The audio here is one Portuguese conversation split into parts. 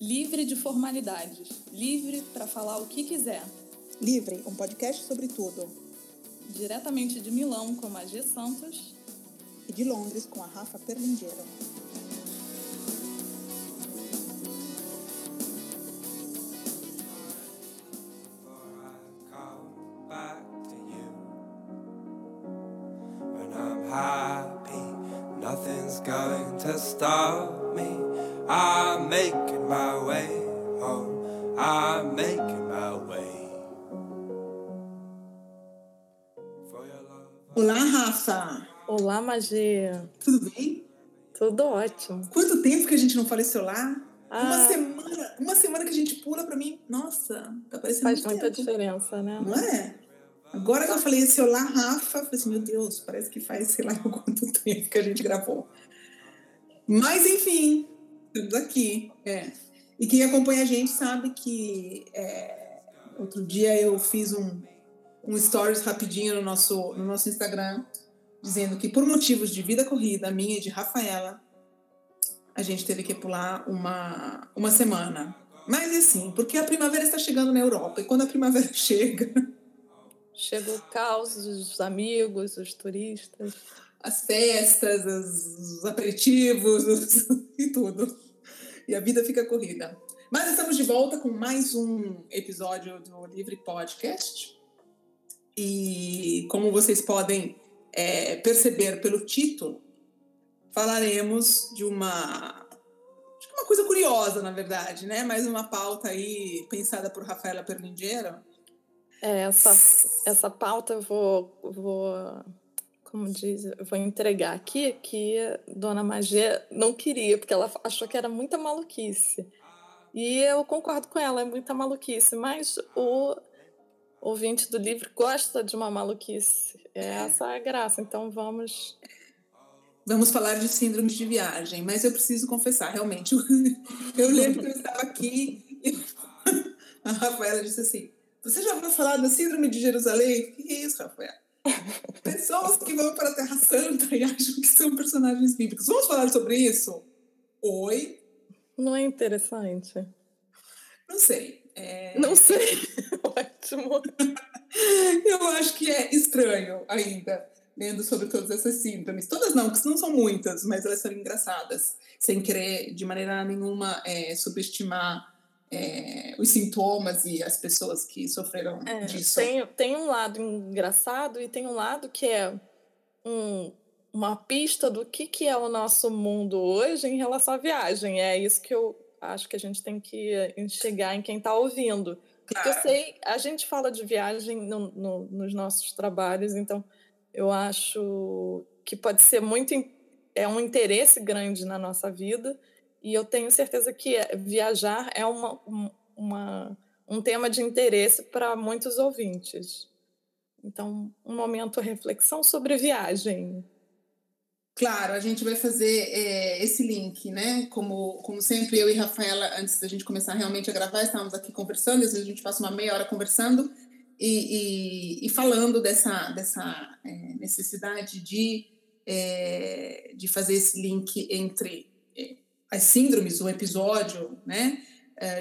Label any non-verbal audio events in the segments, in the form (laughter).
Livre de formalidades, livre para falar o que quiser. Livre, um podcast sobre tudo. Diretamente de Milão com a G Santos e de Londres com a Rafa Perlingeiro. Olá, Magia. Tudo bem? Tudo ótimo. Quanto tempo que a gente não fala esse olá? Ah. Uma semana, uma semana que a gente pula pra mim. Nossa, tá parecendo Faz muito muita tempo. diferença, né? Não é? Agora que eu falei esse olá, Rafa, eu falei assim, meu Deus, parece que faz sei lá (laughs) quanto tempo que a gente gravou. Mas enfim, estamos aqui. É. E quem acompanha a gente sabe que é, outro dia eu fiz um, um stories rapidinho no nosso, no nosso Instagram, dizendo que por motivos de vida corrida, minha e de Rafaela, a gente teve que pular uma, uma semana. Mas assim, porque a primavera está chegando na Europa, e quando a primavera (laughs) chega, Chega o caos, os amigos, os turistas. as festas, os, os aperitivos os- (laughs) e tudo. E a vida fica corrida. Mas estamos de volta com mais um episódio do Livre Podcast. E como vocês podem é, perceber pelo título, falaremos de uma. uma coisa curiosa, na verdade, né? Mais uma pauta aí pensada por Rafaela Perlingeiro. É, essa, essa pauta eu vou, vou, como diz, vou entregar aqui que Dona Magia não queria, porque ela achou que era muita maluquice. E eu concordo com ela, é muita maluquice, mas o ouvinte do livro gosta de uma maluquice. É essa a graça, então vamos. Vamos falar de síndromes de viagem, mas eu preciso confessar, realmente. (laughs) Eu lembro que eu estava aqui e (laughs) a Rafaela disse assim: Você já ouviu falar da síndrome de Jerusalém? Que é isso, Rafaela? (laughs) Pessoas que vão para a Terra Santa e acham que são personagens bíblicos. Vamos falar sobre isso? Oi? Não é interessante? Não sei. É, Não sei. Ótimo. (laughs) Eu acho que é estranho ainda, lendo sobre todas essas síndromes. Todas não, porque não são muitas, mas elas são engraçadas, sem querer de maneira nenhuma é, subestimar é, os sintomas e as pessoas que sofreram É, disso. tem, tem um lado engraçado e tem um lado que é um- uma pista do que, que é o nosso mundo hoje em relação à viagem. É isso que eu acho que a gente tem que enxergar em quem está ouvindo. Porque eu sei, a gente fala de viagem no- no- nos nossos trabalhos, então eu acho que pode ser muito. É um interesse grande na nossa vida, e eu tenho certeza que é- viajar é uma, um- uma, um tema de interesse para muitos ouvintes. Então, um momento reflexão sobre viagem. Claro, a gente vai fazer é, esse link, né? Como, como sempre, eu e Rafaela, antes da gente começar realmente a gravar, estávamos aqui conversando, às vezes a gente passa uma meia hora conversando e, e, e falando dessa, dessa é, necessidade de, é, de fazer esse link entre as síndromes, o episódio né,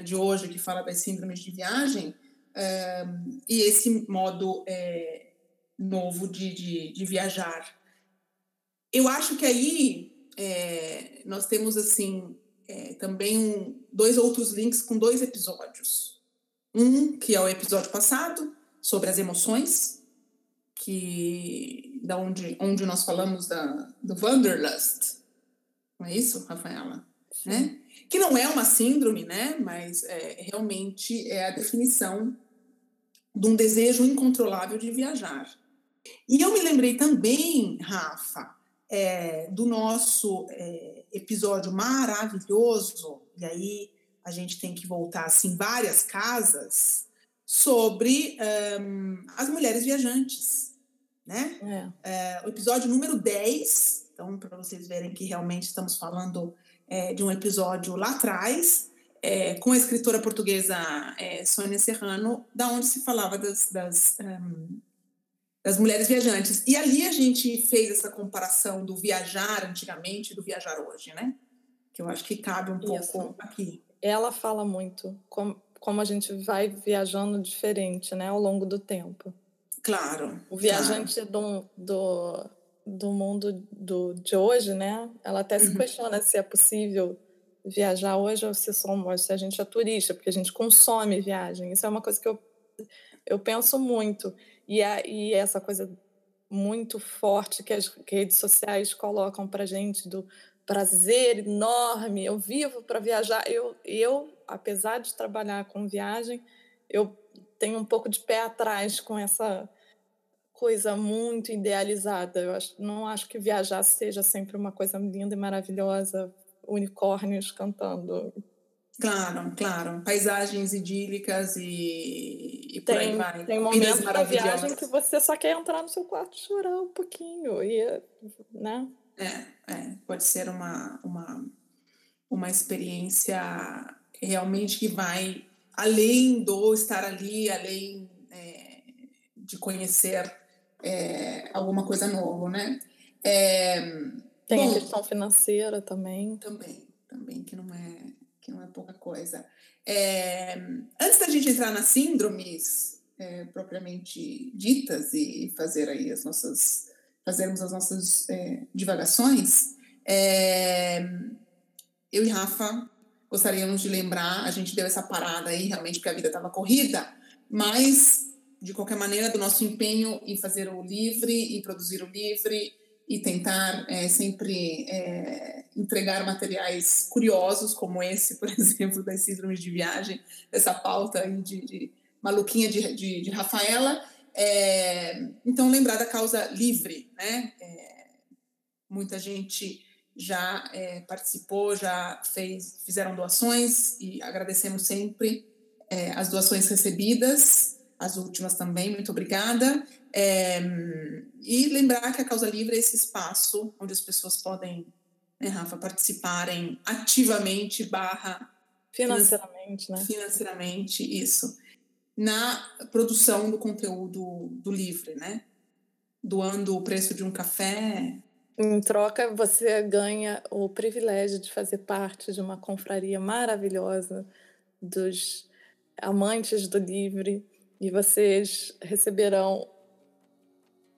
de hoje que fala das síndromes de viagem, e esse modo novo de, de, de viajar. Eu acho que aí é, nós temos assim é, também um, dois outros links com dois episódios. Um que é o episódio passado sobre as emoções, que da onde, onde nós falamos da, do Wanderlust, não é isso, Rafaela? Né? Que não é uma síndrome, né? Mas é, realmente é a definição de um desejo incontrolável de viajar. E eu me lembrei também, Rafa, é, do nosso é, episódio maravilhoso, e aí a gente tem que voltar assim várias casas, sobre um, as mulheres viajantes, né? É. O episódio número 10, então para vocês verem que realmente estamos falando de um episódio lá atrás, é, com a escritora portuguesa é, Sônia Serrano, da onde se falava das, das um, das mulheres viajantes. E ali a gente fez essa comparação do viajar antigamente e do viajar hoje, né? Que eu acho que cabe um Isso. pouco aqui. ela fala muito como, como a gente vai viajando diferente, né, ao longo do tempo. Claro. O viajante claro. do, do, do mundo do, de hoje, né, ela até se uhum. questiona se é possível viajar hoje ou se somos, se a gente é turista, porque a gente consome viagem. Isso é uma coisa que eu, eu penso muito. E, a, e essa coisa muito forte que as redes sociais colocam para gente do prazer enorme. Eu vivo para viajar. Eu, eu, apesar de trabalhar com viagem, eu tenho um pouco de pé atrás com essa coisa muito idealizada. Eu acho, não acho que viajar seja sempre uma coisa linda e maravilhosa, unicórnios cantando. Claro, claro. Paisagens idílicas e, e tem, por aí vai. Tem momentos da viagem que você só quer entrar no seu quarto e chorar um pouquinho, e, né? É, é, pode ser uma, uma, uma experiência realmente que vai além do estar ali, além é, de conhecer é, alguma coisa nova, né? É, tem bom, a questão financeira também. Também, também, que não é que não é pouca coisa. É, antes da gente entrar nas síndromes é, propriamente ditas e fazer aí as nossas fazermos as nossas é, divagações, é, eu e Rafa gostaríamos de lembrar, a gente deu essa parada aí realmente porque a vida estava corrida, mas de qualquer maneira do nosso empenho em fazer o livre e produzir o livre e tentar é, sempre é, entregar materiais curiosos, como esse, por (laughs) exemplo, das síndromes de viagem, dessa pauta aí de, de maluquinha de, de, de Rafaela. É, então, lembrar da causa livre, né? Muita gente já participou, já fez, fizeram doações e agradecemos sempre as doações recebidas, as últimas também, muito obrigada. É, e lembrar que a Causa Livre é esse espaço onde as pessoas podem, né, Rafa, participarem ativamente, barra... Financeiramente, né? Financeiramente, isso. Na produção do conteúdo do livre, né? Doando o preço de um café. Em troca, você ganha o privilégio de fazer parte de uma confraria maravilhosa dos amantes do livre e vocês receberão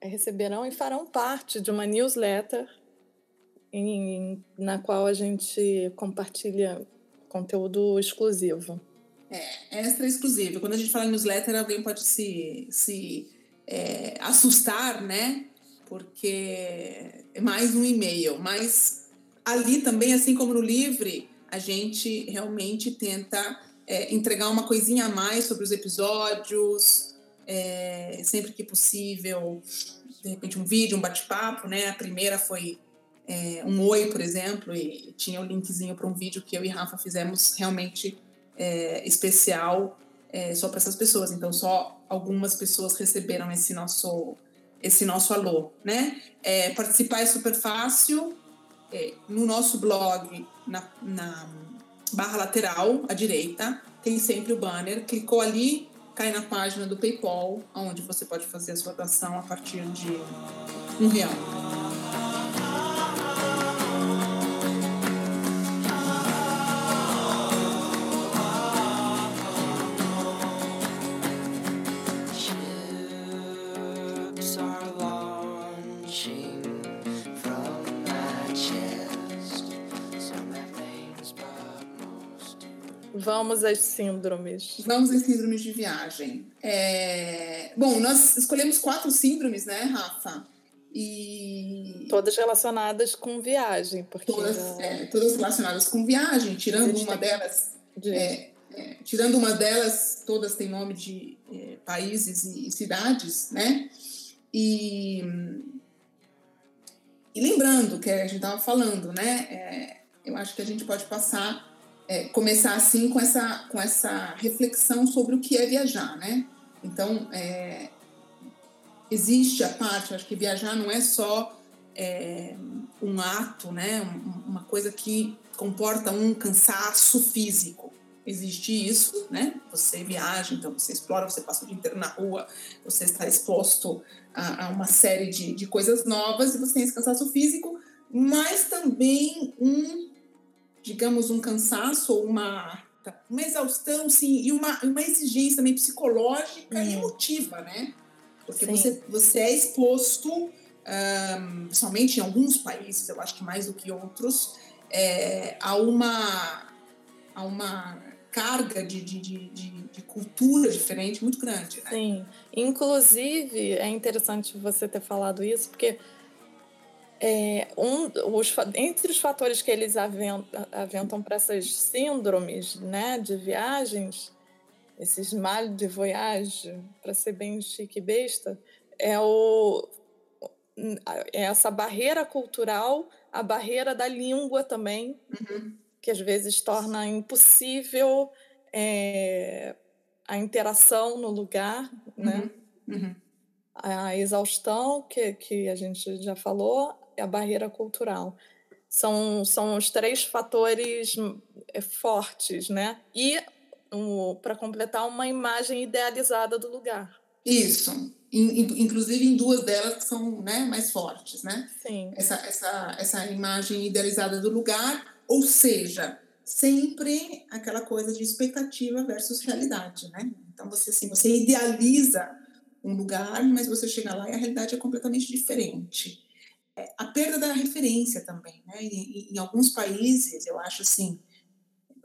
receberão e farão parte de uma newsletter em, na qual a gente compartilha conteúdo exclusivo. É, extra exclusivo. Quando a gente fala newsletter, alguém pode se, se é, assustar, né? Porque é mais um e-mail. Mas ali também, assim como no Livre, a gente realmente tenta é, entregar uma coisinha a mais sobre os episódios, é, sempre que possível, de repente um vídeo, um bate-papo, né? A primeira foi é, um oi, por exemplo, e tinha o um linkzinho para um vídeo que eu e Rafa fizemos realmente é, especial é, só para essas pessoas. Então, só algumas pessoas receberam esse nosso esse nosso alô, né? É, participar é super fácil. É, no nosso blog, na, na barra lateral à direita, tem sempre o banner. Clicou ali, cai na página do PayPal, onde você pode fazer a sua doação a partir de um real. Vamos às síndromes. Vamos às síndromes de viagem. É... Bom, nós escolhemos quatro síndromes, né, Rafa? E... Todas relacionadas com viagem. Porque todas, é, todas relacionadas com viagem, tirando uma delas. É, é, tirando uma delas, todas têm nome de é, países e, e, cidades, né? E, e lembrando que a gente estava falando, né? É, eu acho que a gente pode passar é, começar assim com essa, com essa reflexão sobre o que é viajar, né? Então, é, existe a parte, acho que viajar não é só é, um ato, né? uma coisa que comporta um cansaço físico. Existe isso, né? Você viaja, então você explora, você passa o dia inteiro na rua, você está exposto a, a uma série de, de coisas novas e você tem esse cansaço físico, mas também um digamos, um cansaço ou uma uma exaustão, sim, e uma, uma exigência também psicológica hum. e emotiva, né? Porque você, você é exposto, um, somente em alguns países, eu acho que mais do que outros, é, a, uma, a uma carga de, de, de, de, cultura diferente muito grande. Né? Sim, inclusive é interessante você ter falado isso, porque é, um, os, entre os fatores que eles aventam, aventam para essas síndromes né, de viagens, esses mal de voyage, para ser bem chique e besta, é, o, é essa barreira cultural, a barreira da língua também, uhum. que às vezes torna impossível é, a interação no lugar, né? Uhum. Uhum. A exaustão, que, que a gente já falou, a barreira cultural. São, são os três fatores é, fortes, né? E um, para completar uma imagem idealizada do lugar. Isso. Inclusive em duas delas que são né, mais fortes, né? Sim. Essa, essa, essa imagem idealizada do lugar, ou seja, sempre aquela coisa de expectativa versus realidade, né? Então você assim, você idealiza um lugar, mas você chega lá e a realidade é completamente diferente. É, a perda da referência também, né? Em, em alguns países, eu acho assim,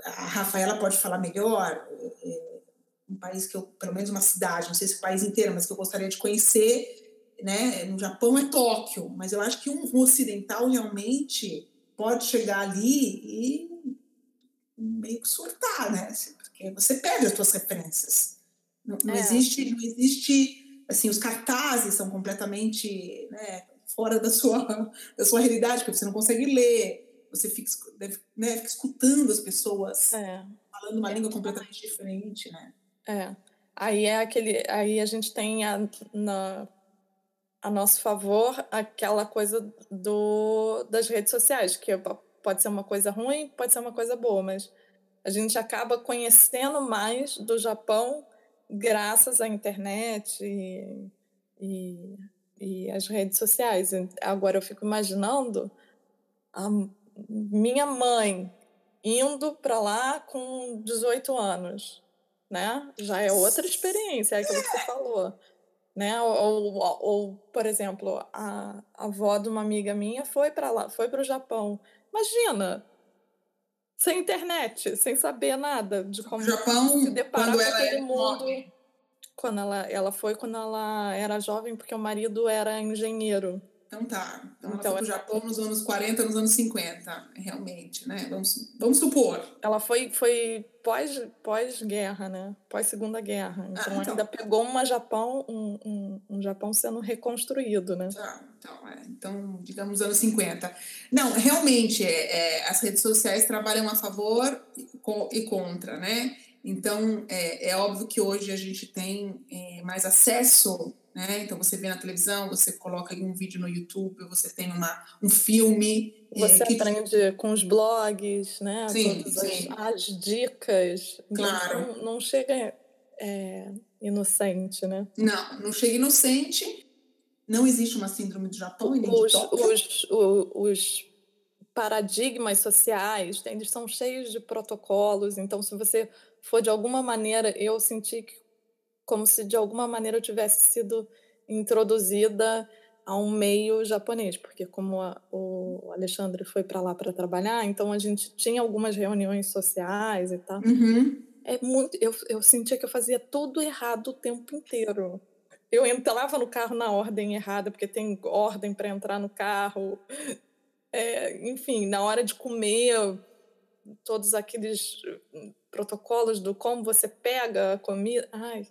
a Rafaela pode falar melhor, é, é, um país que eu, pelo menos uma cidade, não sei se o país inteiro, mas que eu gostaria de conhecer, né? No Japão é Tóquio, mas eu acho que um, um ocidental realmente pode chegar ali e meio que surtar, né? Assim, porque você perde as suas referências. Não, não é. existe, não existe, assim, os cartazes são completamente, né, fora da sua, (laughs) da sua realidade, porque você não consegue ler você fica, né, fica escutando as pessoas é. falando uma é. língua completamente diferente, né? É. Aí é aquele, aí a gente tem a, na, a nosso favor aquela coisa do, das redes sociais, que pode ser uma coisa ruim, pode ser uma coisa boa, mas a gente acaba conhecendo mais do Japão graças à internet e, e, e as redes sociais. Agora eu fico imaginando a minha mãe indo para lá com 18 anos, né? Já é outra experiência, é aquilo que você falou. Né? Ou, ou, ou por exemplo, a, a avó de uma amiga minha foi para lá, foi para o Japão. Imagina, sem internet, sem saber nada de como Japão, se deparar com aquele mundo. Jovem. Quando ela, ela foi quando ela era jovem, porque o marido era engenheiro. Então tá. Então, ela então, foi pro Japão nos anos 40, nos anos 50, realmente, né? Vamos, vamos supor. Ela foi, foi pós, pós-guerra, né? Pós-segunda guerra. Então, ah, então ainda pegou uma Japão, um, um, um, Japão sendo reconstruído, né? Tá, então, é, então, digamos, anos 50. Não, realmente, é, é, as redes sociais trabalham a favor e contra, né? Então, é, é óbvio que hoje a gente tem é, mais acesso né? Então você vê na televisão, você coloca um vídeo no YouTube, você tem uma, um filme. É, você é, que... aprende com os blogs, né? Sim, Todas sim. As, as, dicas. Claro. Não, não chega é, inocente, né? Não, não chega inocente. Não existe uma síndrome do Japão e nem os, de os, os, os paradigmas sociais, eles são cheios de protocolos. Então, se você for de alguma maneira, eu senti que como se de alguma maneira eu tivesse sido introduzida a um meio japonês, porque como a, o Alexandre foi para lá para trabalhar, então a gente tinha algumas reuniões sociais e tal. Uhum. É muito, eu, eu sentia que eu fazia tudo errado o tempo inteiro. Eu entrava no carro na ordem errada, porque tem ordem para entrar no carro. É, enfim, na hora de comer, todos aqueles protocolos do como você pega a comida. Ai,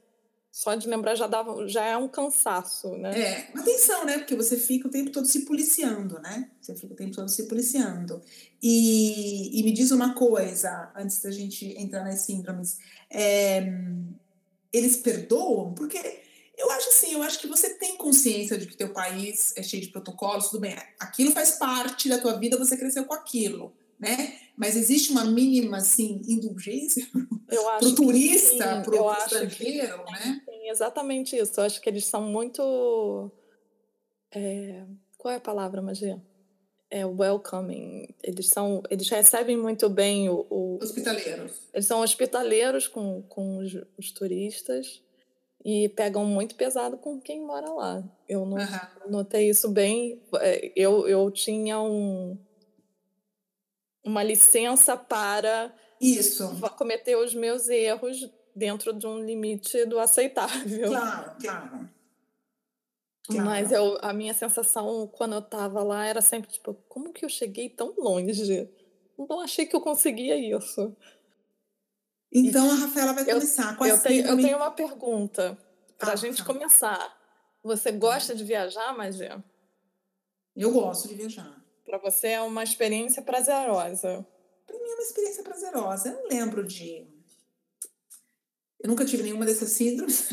só de lembrar já, dava, já é um cansaço, né? É, atenção, né? Porque você fica o tempo todo se policiando, né? Você fica o tempo todo se policiando. E, e me diz uma coisa, antes da gente entrar nas síndromes. É, eles perdoam? Porque eu acho assim, eu acho que você tem consciência de que teu país é cheio de protocolos, tudo bem. Aquilo faz parte da tua vida, você cresceu com aquilo né? Mas existe uma mínima assim indulgência (laughs) para o turista, para o estrangeiro, né? Exatamente isso. Eu acho que eles são muito é... qual é a palavra, Magia? é welcoming. Eles são, eles recebem muito bem o, o hospitaleiros. Eles são hospitaleiros com, com os, os, turistas e pegam muito pesado com quem mora lá. Eu não, uhum. notei isso bem. É, eu, eu tinha um, uma licença para isso cometer os meus erros dentro de um limite do aceitável. Claro, claro. Claro. Mas eu, a minha sensação quando eu estava lá era sempre tipo, como que eu cheguei tão longe? Não achei que eu conseguia isso. Então a Rafaela vai eu, começar com eu, tenho, eu tenho uma pergunta para a ah, gente tá. começar. Você gosta de viajar, Magia? Eu gosto de viajar. Para você é uma experiência prazerosa. Para mim é uma experiência prazerosa. Eu não lembro de eu nunca tive nenhuma dessas síndromes,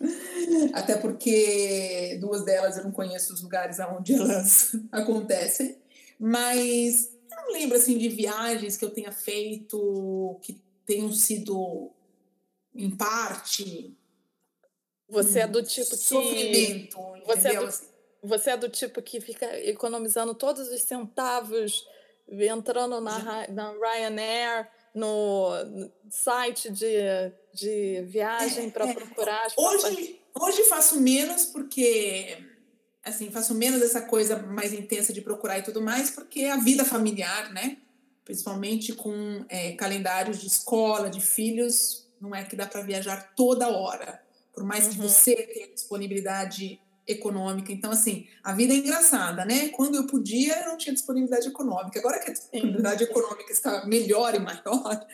(laughs) até porque duas delas eu não conheço os lugares onde (laughs) elas acontecem, mas eu não lembro assim de viagens que eu tenha feito que tenham sido em parte você é do tipo que sofrimento, você é do, você é do tipo que fica economizando todos os centavos entrando na, na Ryanair no site de, de viagem para é, procurar as hoje hoje faço menos porque assim faço menos essa coisa mais intensa de procurar e tudo mais porque a vida familiar né? Principalmente com é, calendários de escola de filhos não é que dá para viajar toda hora. Por mais uhum. que você tenha disponibilidade econômica. Então, assim, a vida é engraçada, né? Quando eu podia, eu não tinha disponibilidade econômica. Agora que a disponibilidade econômica está melhor e maior,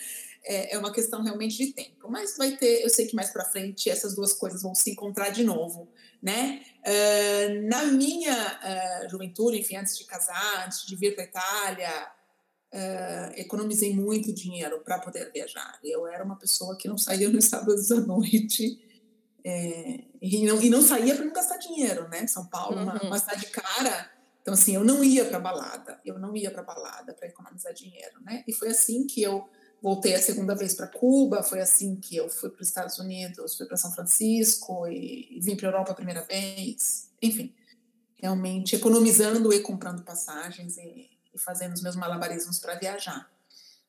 é, é uma questão realmente de tempo. Mas vai ter, eu sei que mais para frente essas duas coisas vão se encontrar de novo, né? Uh, na minha uh, juventude, enfim, antes de casar, antes de vir para Itália, uh, economizei muito dinheiro para poder viajar. Eu era uma pessoa que não saía nos sábados à noite é, e, não, e não saía para não gastar dinheiro, né? São Paulo, uhum. uma, uma cidade cara. Então, assim, eu não ia para balada, eu não ia para balada para economizar dinheiro, né? E foi assim que eu voltei a segunda vez para Cuba, foi assim que eu fui para os Estados Unidos, fui para São Francisco e, e vim para a Europa a primeira vez. Enfim, realmente economizando e comprando passagens e, e fazendo os meus malabarismos para viajar,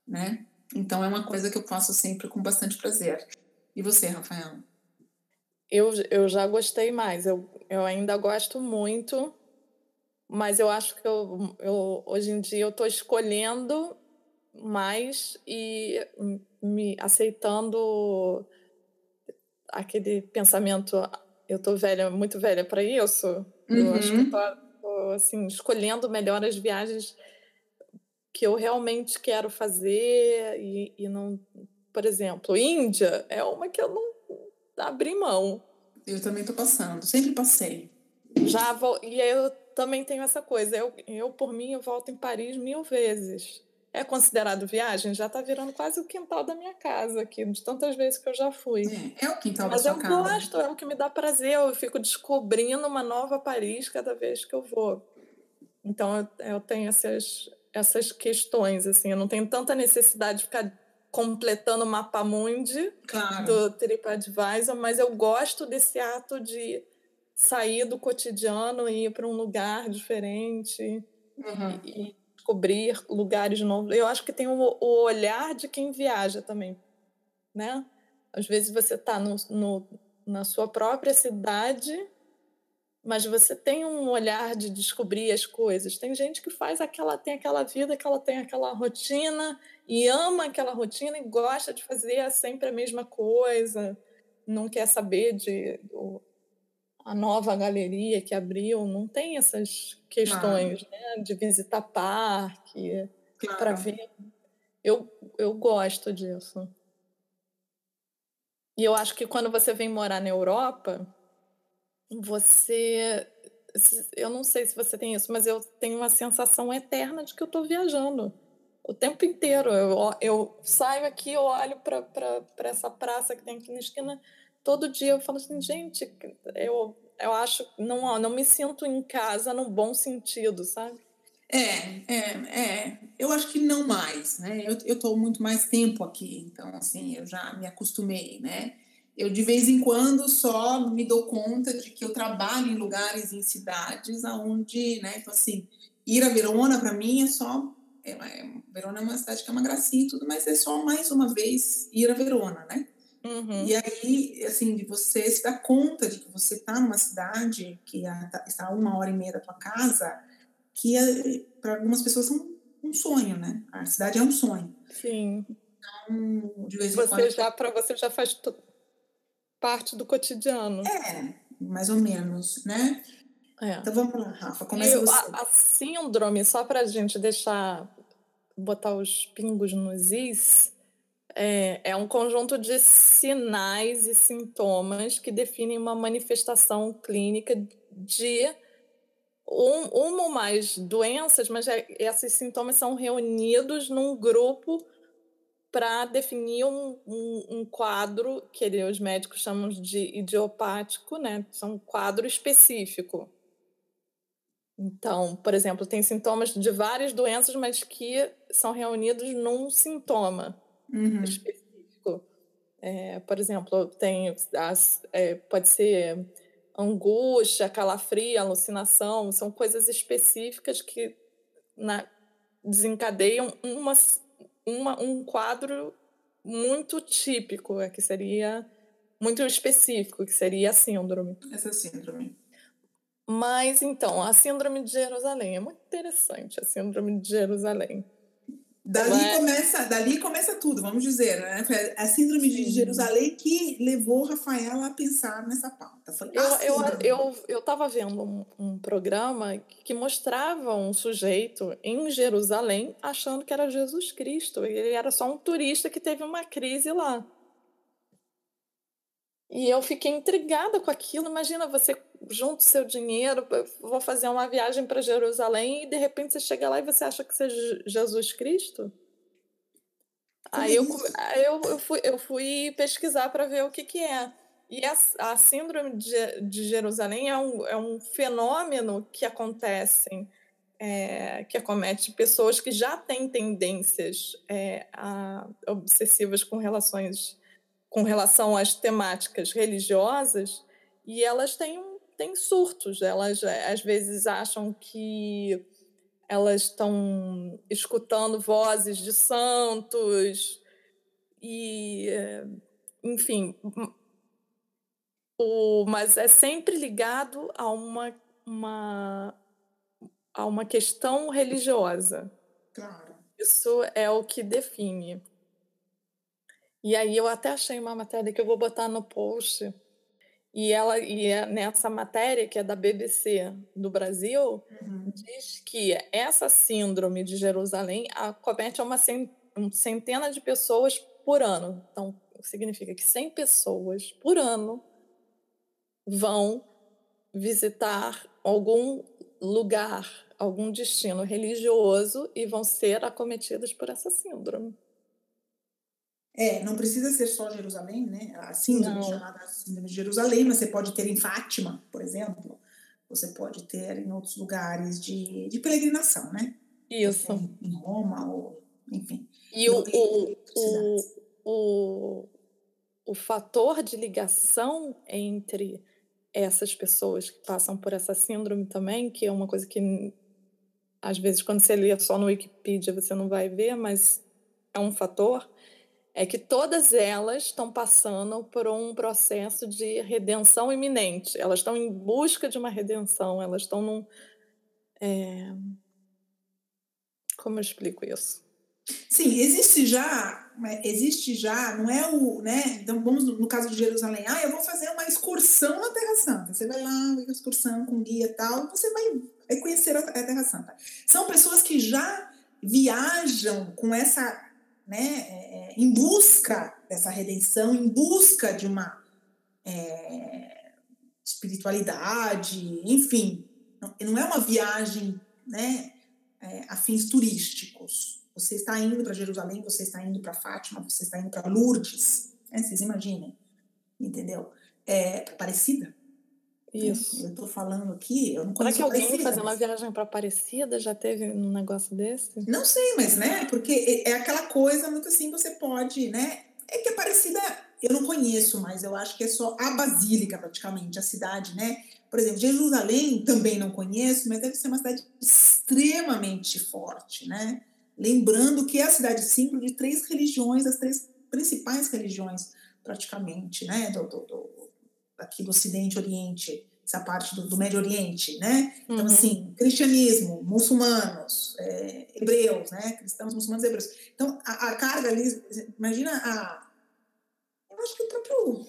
né? Então é uma coisa que eu faço sempre com bastante prazer. E você, Rafael? Eu, eu já gostei mais. Eu, eu ainda gosto muito, mas eu acho que eu, eu hoje em dia eu estou escolhendo mais e me aceitando aquele pensamento eu tô velha muito velha para isso uhum. eu acho que eu uhum. tô, tô, assim escolhendo melhor as viagens que eu realmente quero fazer e, e não por exemplo Índia é uma que eu não abrir mão. Eu também estou passando, sempre passei. Já vou, e eu também tenho essa coisa. Eu, eu, por mim, eu volto em Paris mil vezes. É considerado viagem? Já está virando quase o quintal da minha casa aqui, de tantas vezes que eu já fui. É, é o quintal Mas da sua casa. Mas eu gosto, é o que me dá prazer. Eu fico descobrindo uma nova Paris cada vez que eu vou. Então eu, eu tenho essas, essas questões, assim. Eu não tenho tanta necessidade de ficar completando o mapa mundi claro. do TripAdvisor, mas eu gosto desse ato de sair do cotidiano e ir para um lugar diferente uhum. e, descobrir lugares novos. Eu acho que tem o, o, olhar de quem viaja também, né? Às vezes você está no, no, na sua própria cidade mas você tem um olhar de descobrir as coisas. Tem gente que faz aquela, tem aquela vida, que ela tem aquela rotina e ama aquela rotina e gosta de fazer sempre a mesma coisa, não quer saber de o, a nova galeria que abriu, não tem essas questões claro. né, de visitar parque claro. para ver. Eu, eu gosto disso. E eu acho que quando você vem morar na Europa, você. Eu não sei se você tem isso, mas eu tenho uma sensação eterna de que eu estou viajando o tempo inteiro. Eu, eu saio aqui, eu olho para essa praça que tem aqui na esquina, todo dia eu falo assim, gente, eu, eu acho, não, não me sinto em casa no bom sentido, sabe? É, é, é. Eu acho que não mais, né? Eu estou muito mais tempo aqui, então, assim, eu já me acostumei, né? Eu, de vez em quando, só me dou conta de que eu trabalho em lugares, em cidades, aonde, né, então, assim, ir a Verona, para mim, é só. É, é, Verona é uma cidade que é uma gracinha e tudo, mas é só mais uma vez ir a Verona, né? Uhum. E aí, assim, de você se dar conta de que você está numa cidade que tá, está a uma hora e meia da tua casa, que é, para algumas pessoas é um, um, sonho, né? A cidade é um sonho. Sim. Então, de vez em você quando. Já, para você já faz parte do cotidiano. É, mais ou menos, né? É. Então vamos lá, Rafa, começa Eu, você. A, a síndrome, só para a gente deixar, botar os pingos nos is, é, é um conjunto de sinais e sintomas que definem uma manifestação clínica de um, uma ou mais doenças, mas é, esses sintomas são reunidos num grupo para definir um, um, um, quadro que ele, os médicos chamam de idiopático, né? São um quadro específico. Então, por exemplo, tem sintomas de várias doenças, mas que são reunidos num sintoma uhum. específico. É, por exemplo, tem as, é, pode ser angústia, calafrio, alucinação, são coisas específicas que na, desencadeiam uma uma, um quadro muito típico, é que seria muito específico, que seria a síndrome. Essa síndrome. Mas então, a síndrome de Jerusalém é muito interessante, a síndrome de Jerusalém. Dali, é... começa, dali começa tudo, vamos dizer, né? Foi a síndrome de Jerusalém que levou Rafaela a pensar nessa pauta. Foi eu, eu, eu, eu vendo um, um, programa que mostrava um sujeito em Jerusalém achando que era Jesus Cristo. Ele era só um turista que teve uma crise lá. E eu fiquei intrigada com aquilo. Imagina você junta o seu dinheiro, vou fazer uma viagem para Jerusalém e de repente você chega lá e você acha que você é Jesus Cristo? Aí eu, aí eu, eu, fui, eu fui pesquisar para ver o que, que é. E a, a síndrome de, de Jerusalém é um, é um fenômeno que acontece, é, que acomete pessoas que já têm tendências é, a, obsessivas com relações com relação às temáticas religiosas e elas têm têm surtos. Elas às vezes acham que elas estão escutando vozes de santos e, enfim, o, mas é sempre ligado a uma, uma, a uma questão religiosa. Claro. Isso é o que define. E aí eu até achei uma matéria que eu vou botar no post e ela e é nessa matéria que é da BBC do Brasil uhum. diz que essa síndrome de Jerusalém acomete uma centena de pessoas por ano. Então significa que 100 pessoas por ano vão visitar algum lugar, algum destino religioso e vão ser acometidas por essa síndrome. É, não precisa ser só Jerusalém, né? A síndrome não. chamada síndrome de Jerusalém, mas você pode ter em Fátima, por exemplo. Você pode ter em outros lugares de, de peregrinação, né? Isso. Em Roma, ou enfim. E o, o, o, o, o fator de ligação entre essas pessoas que passam por essa síndrome também, que é uma coisa que às vezes quando você lê só no Wikipedia você não vai ver, mas é um fator, é que todas elas estão passando por um processo de redenção iminente. Elas estão em busca de uma redenção, elas estão num. É... Como eu explico isso? Sim, existe já, existe já, não é o, né? Então vamos no, caso de Jerusalém, ah, eu vou fazer uma excursão na Terra Santa. Você vai lá, uma excursão com guia e tal, você vai conhecer a Terra Santa. São pessoas que já viajam com essa né, é, em busca dessa redenção, em busca de uma é, espiritualidade, enfim, não, não, é uma viagem né, é, a fins turísticos. Você está indo para Jerusalém, você está indo para Fátima, você está indo para Lourdes, né, vocês imaginem, entendeu? É, Aparecida, isso. Eu estou falando aqui, eu não Será que alguém Aparecida, fazer uma viagem para Aparecida já teve um negócio desse? Não sei, mas né? Porque é, é aquela coisa muito assim, você pode, né? É que Aparecida eu não conheço, mas eu acho que é só a Basílica praticamente, a cidade, né? Por exemplo, Jerusalém também não conheço, mas deve ser uma cidade extremamente forte, né? Lembrando que é a cidade símbolo de três religiões, as três principais religiões, praticamente, né? Do, do, do aqui do Ocidente Oriente, essa parte do, do Médio Oriente, né? Então, uhum. assim, cristianismo, muçulmanos, é, hebreus, né? Cristãos, muçulmanos, hebreus. Então, a, a carga ali, imagina a. Eu acho que o próprio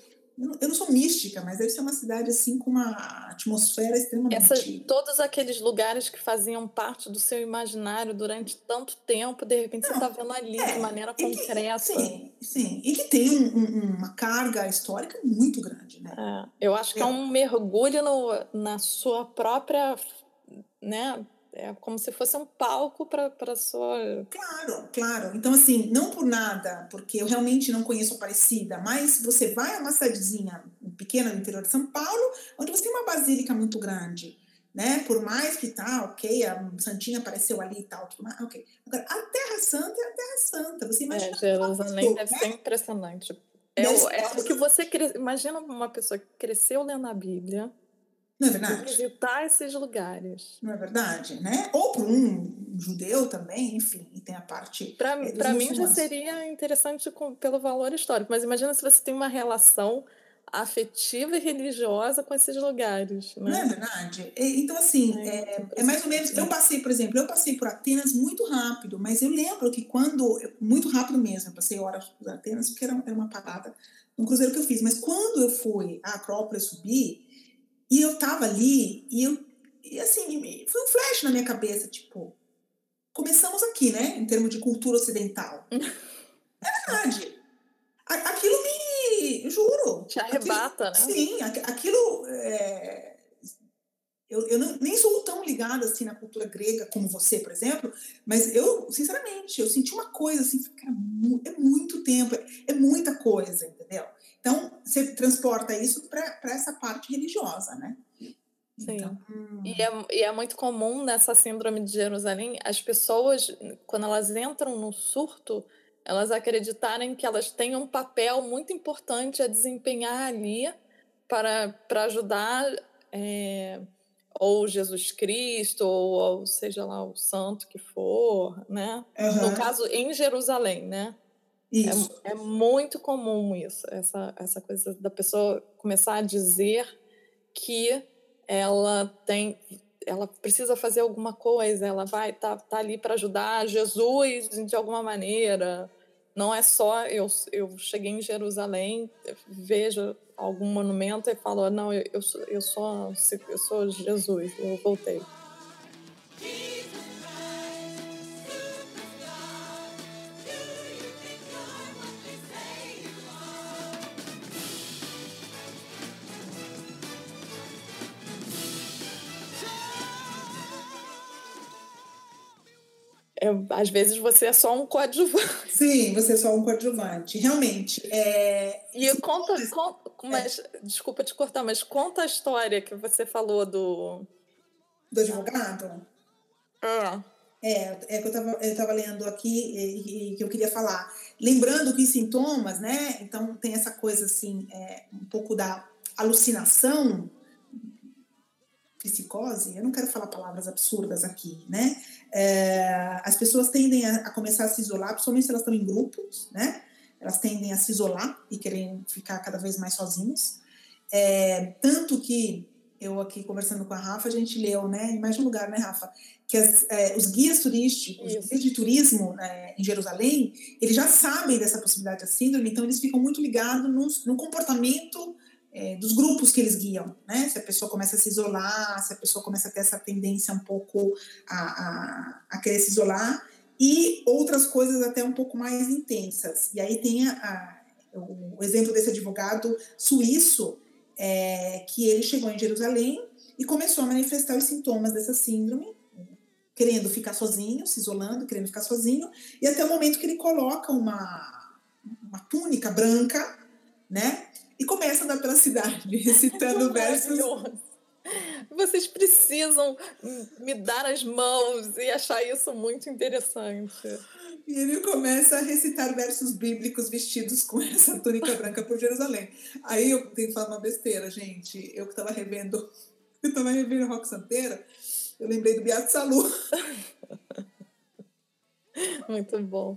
eu não sou mística, mas deve ser uma cidade assim com uma atmosfera extremamente. Essa, todos aqueles lugares que faziam parte do seu imaginário durante tanto tempo, de repente não, você está vendo ali é, de maneira concreta. Que, sim, sim. E que tem um, um, uma carga histórica muito grande, né? É, eu acho que é, é um mergulho no, na sua própria. Né, é como se fosse um palco para sua. Claro, claro. Então, assim, não por nada, porque eu realmente não conheço a Aparecida, mas você vai a uma cidadezinha pequena no interior de São Paulo, onde você tem uma basílica muito grande. Né? Por mais que tá, ok, a Santinha apareceu ali e tal, tudo mais, ok. Agora, a Terra Santa é a Terra Santa. Você imagina. É, Jerusalém deve né? ser impressionante. É, o, é o que você cre... imagina uma pessoa que cresceu lendo a Bíblia, não é verdade? Visitar esses lugares. Não é verdade, né? Ou para um judeu também, enfim, e tem a parte. Para é, mim já seria interessante com, pelo valor histórico, mas imagina se você tem uma relação afetiva e religiosa com esses lugares. Né? Não é verdade? Então, assim, é, é, é, mais ou menos. Eu passei, por exemplo, eu passei por Atenas muito rápido, mas eu lembro que quando. Muito rápido mesmo, eu passei horas por Atenas, porque era, era uma parada, um cruzeiro que eu fiz. Mas quando eu fui à Acrópole subir e eu tava ali, e eu. E assim, foi um flash na minha cabeça, tipo, começamos aqui, né? Em termos de cultura ocidental. (laughs) é verdade. Aquilo me. Juro. Te arrebata, aquilo, né? Sim, aquilo. É, eu, eu não, nem sou tão ligada assim na cultura grega como você, por exemplo, mas eu, sinceramente, eu senti uma coisa assim, cara, é muito tempo, é, é muita coisa, entendeu? Então, você transporta isso para essa parte religiosa, né? Sim. Então, e, é, e é muito comum nessa síndrome de Jerusalém as pessoas, quando elas entram no surto, elas acreditarem que elas têm um papel muito importante a desempenhar ali para, para ajudar é, ou Jesus Cristo, ou, ou, seja lá o santo que for, né? Uhum. No caso, em Jerusalém, né? Isso. É, é muito comum isso, essa, essa coisa da pessoa começar a dizer que ela tem ela precisa fazer alguma coisa, ela vai tá, tá ali para ajudar Jesus de alguma maneira. Não é só eu, eu cheguei em Jerusalém, vejo algum monumento e falo, não, eu, eu, sou, eu, sou, eu sou Jesus, eu voltei. É, às vezes você é só um coadjuvante. Sim, você é só um coadjuvante, realmente. É... E conta, conta mas, é. desculpa te cortar, mas conta a história que você falou do... Do advogado? É. É, é que eu estava eu tava lendo aqui e, e, que eu queria falar. Lembrando que os sintomas, né? Então tem essa coisa assim, é, um pouco da alucinação, psicose, eu não quero falar palavras absurdas aqui, né? É, as pessoas tendem a, a, começar a se isolar, principalmente se elas estão em grupos, né? Elas tendem a se isolar e querem ficar cada vez mais sozinhas. É, tanto que eu aqui conversando com a Rafa, a gente leu, né, em mais um lugar, né, Rafa, que as, é, os guias turísticos, os guias de turismo né, em Jerusalém, eles já sabem dessa possibilidade da síndrome, então eles ficam muito ligados no, no comportamento é, dos grupos que eles guiam, né? Se a pessoa começa a se isolar, se a pessoa começa a ter essa tendência um pouco a, a, a querer se isolar, e outras coisas até um pouco mais intensas. E aí tem a, o exemplo desse advogado suíço, é, que ele chegou em Jerusalém e começou a manifestar os sintomas dessa síndrome, querendo ficar sozinho, se isolando, querendo ficar sozinho, e até o momento que ele coloca uma, uma túnica branca, né? E começa a andar pela cidade, (laughs) recitando (laughs) versos. Vocês precisam me dar as mãos e achar isso muito interessante. E ele começa a recitar versos bíblicos vestidos com (laughs) essa túnica branca por Jerusalém. Aí eu tenho que falar uma besteira, gente. Eu que estava revendo Eu estava revendo Rock Santeiro, eu lembrei do Beato Salu. Muito bom.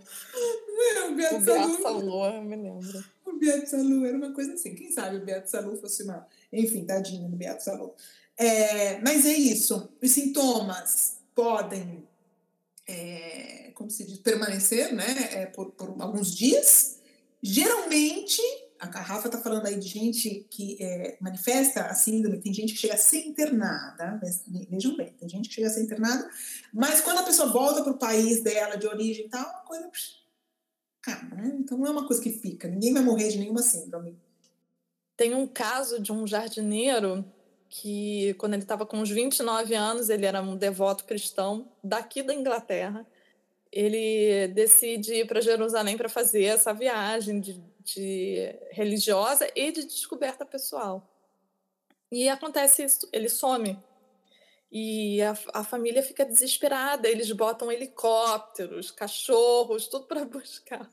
Não, o Beato, o Salu. Beato Salu, eu me lembro. O Beato Salu era uma coisa assim. Quem sabe o Beato Salu fosse uma. Enfim, tadinho do Beato Salu. É, mas é isso. Os sintomas podem, é, como se diz, permanecer né, é, por, por alguns dias. Geralmente, a Rafa está falando aí de gente que é, manifesta a síndrome, tem gente que chega a ser internada, vejam bem, tem gente que chega a ser internada, mas quando a pessoa volta para o país dela, de origem e tal, uma coisa. Calma, né? Então não é uma coisa que fica, ninguém vai morrer de nenhuma síndrome. Tem um caso de um jardineiro que, quando ele estava com uns 29 anos, ele era um devoto cristão daqui da Inglaterra. Ele decide ir para Jerusalém para fazer essa viagem de de religiosa e de descoberta pessoal. E acontece isso, ele some. E a, a família fica desesperada, eles botam helicópteros, cachorros, tudo para (laughs) buscar.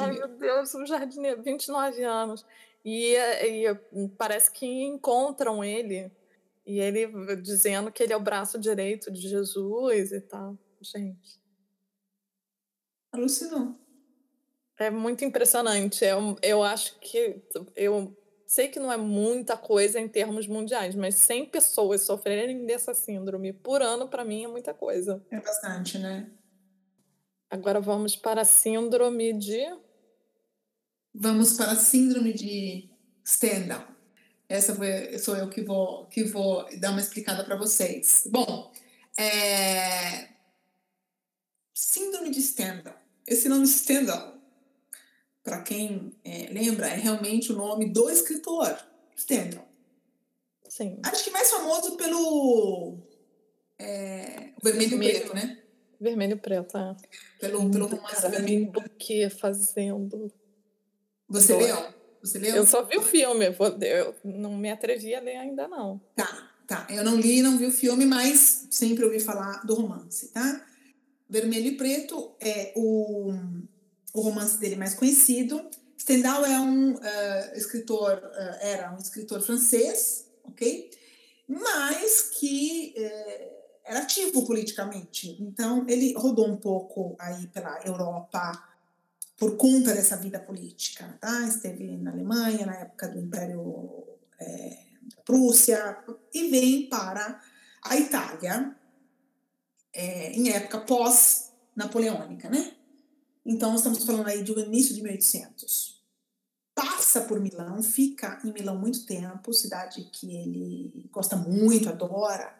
Ai, meu Deus, um jardineiro, 29 anos. E, e parece que encontram ele, e ele dizendo que ele é o braço direito de Jesus e tal. Gente. Alucinou. É muito impressionante. Eu, eu acho que. Eu sei que não é muita coisa em termos mundiais, mas 100 pessoas sofrerem dessa síndrome por ano, para mim, é muita coisa. É bastante, né? Agora vamos para a síndrome de. Vamos para a síndrome de Stendhal. Essa sou eu que vou, que vou dar uma explicada para vocês. Bom, é... síndrome de Stendhal. Esse nome Stendhal para quem é, lembra, é realmente o nome do escritor, Stendhal. Sim. Acho que mais famoso pelo é, Vermelho e Preto, né? Vermelho e Preto, é. Pelo, pelo romance Vermelho que fazendo. Você leu? Você leu? Eu só vi o filme, eu não me atrevi a ler ainda não. Tá, tá. Eu não li, não vi o filme, mas sempre ouvi falar do romance, tá? Vermelho e Preto é o o romance dele mais conhecido. Stendhal é um uh, escritor, uh, era um escritor francês, ok? Mas que uh, era ativo politicamente. Então, ele rodou um pouco aí pela Europa por conta dessa vida política, tá? Esteve na Alemanha, na época do Império é, da Prússia, e vem para a Itália é, em época pós-napoleônica, né? Então, estamos falando aí do início de 1800. Passa por Milão, fica em Milão muito tempo, cidade que ele gosta muito, adora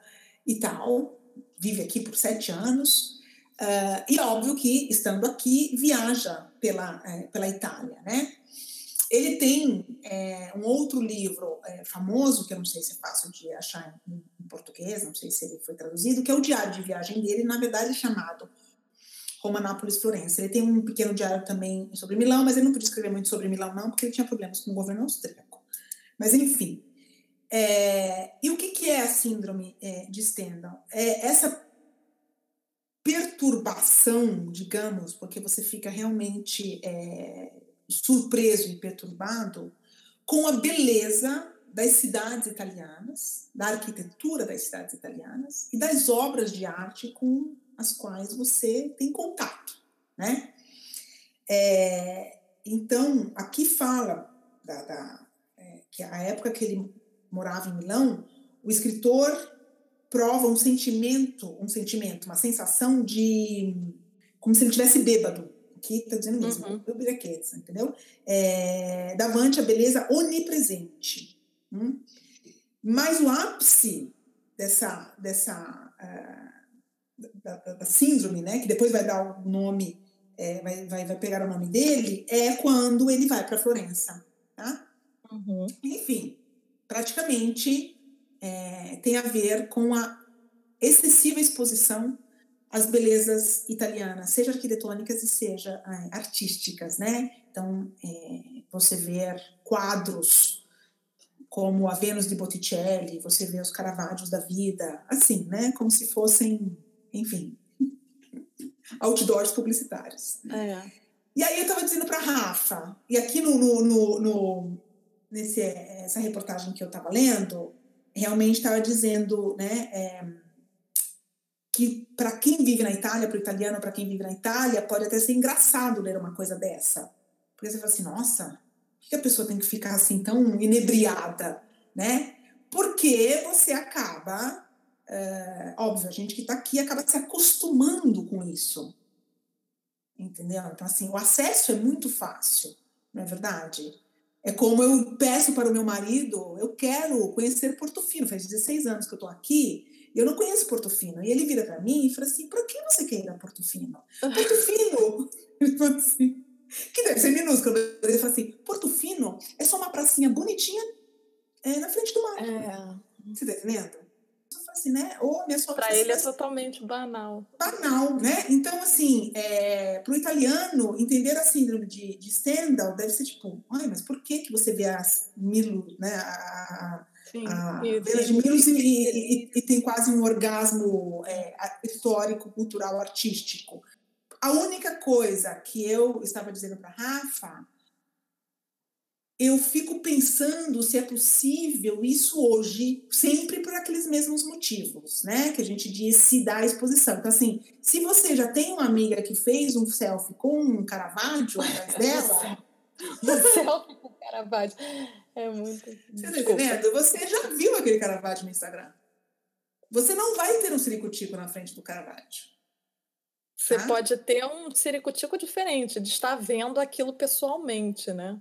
e tal. Vive aqui por sete anos. Uh, e óbvio que, estando aqui, viaja pela, é, pela Itália, né? Ele tem é, um outro livro é, famoso, que eu não sei se é fácil de achar em, em, português, não sei se ele foi traduzido, que é o diário de viagem dele, na verdade chamado Roma, Nápoles, Florença. Ele tem um pequeno diário também sobre Milão, mas ele não podia escrever muito sobre Milão, não, porque ele tinha problemas com o governo austríaco. Mas, enfim. É, e o que, que é a síndrome é, de Stendhal? É essa perturbação, digamos, porque você fica realmente é, surpreso e perturbado com a beleza das cidades italianas, da arquitetura das cidades italianas e das obras de arte com as quais você tem contato, né? É, então, aqui fala da, da é, que a época que ele morava em Milão, o escritor prova um sentimento, um sentimento, uma sensação de como se ele tivesse bêbado. Aqui está dizendo mesmo, uhum. entendeu? É, davante a beleza onipresente. Hum? Mas o ápice dessa, dessa uh, da, da, síndrome, né, que depois vai dar o nome, é, vai, vai, vai pegar o nome dele, é quando ele vai para Florença, tá? Uhum. Enfim, praticamente é, tem a ver com a excessiva exposição às belezas italianas, seja arquitetônicas e seja é, artísticas, né? Então, é, você vê quadros como a Vênus de Botticelli, você vê os Caravaggios da vida, assim, né? Como se fossem enfim, outdoors publicitários. É. E aí eu estava dizendo para Rafa, e aqui no, no, no, no, nesse essa reportagem que eu estava lendo, realmente estava dizendo, né, é, que para quem vive na Itália, para o italiano, para quem vive na Itália, pode até ser engraçado ler uma coisa dessa. Porque você fala assim, nossa, por que a pessoa tem que ficar assim tão inebriada, né? Porque você acaba, é, óbvio, a gente que está aqui acaba se acostumando com isso. Entendeu? Então, assim, o acesso é muito fácil, não é verdade? É como eu peço para o meu marido, eu quero conhecer Portofino, faz 16 anos que eu estou aqui, e eu não conheço Portofino. E ele vira para mim e fala assim, por que você quer ir a Portofino? (laughs) Portofino! (laughs) ele fala assim, que deve ser minúsculo. Ele fala assim, Portofino é só uma pracinha bonitinha é, na frente do mar. É. Você está entendendo? Assim, né? Ou minha Para ele é totalmente banal. Banal, né? Então, assim, é, para o italiano, entender a síndrome de, de Stendhal deve ser tipo, ai, mas por que, que você vê as Milo, né? A, Sim, a de Milos e, e, e, tem quase um orgasmo é, histórico, cultural, artístico. A única coisa que eu estava dizendo para Rafa eu fico pensando se é possível isso hoje, sempre por aqueles mesmos motivos, né? Que a gente diz se dá exposição. Então, assim, se você já tem uma amiga que fez um selfie com um Caravaggio atrás (laughs) dela. um selfie com Caravaggio. É muito. Você tá entendendo? Você já viu aquele Caravaggio no Instagram. Você não vai ter um ciricutico na frente do Caravaggio. Você tá? pode ter um ciricutico diferente, de estar vendo aquilo pessoalmente, né?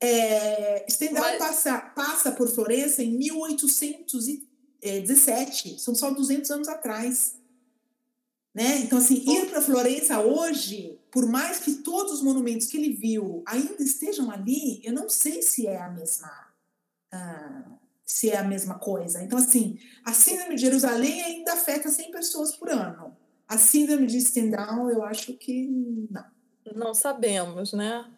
É, Stendhal Mas... passa, passa por Florença em 1817, são só 200 anos atrás. Né? Então, assim, ir para Florença hoje, por mais que todos os monumentos que ele viu ainda estejam ali, eu não sei se é a mesma. Uh, se é a mesma coisa. Então, assim, a síndrome de Jerusalém ainda afeta 100 pessoas por ano. A síndrome de Stendhal, eu acho que não. Não sabemos, né?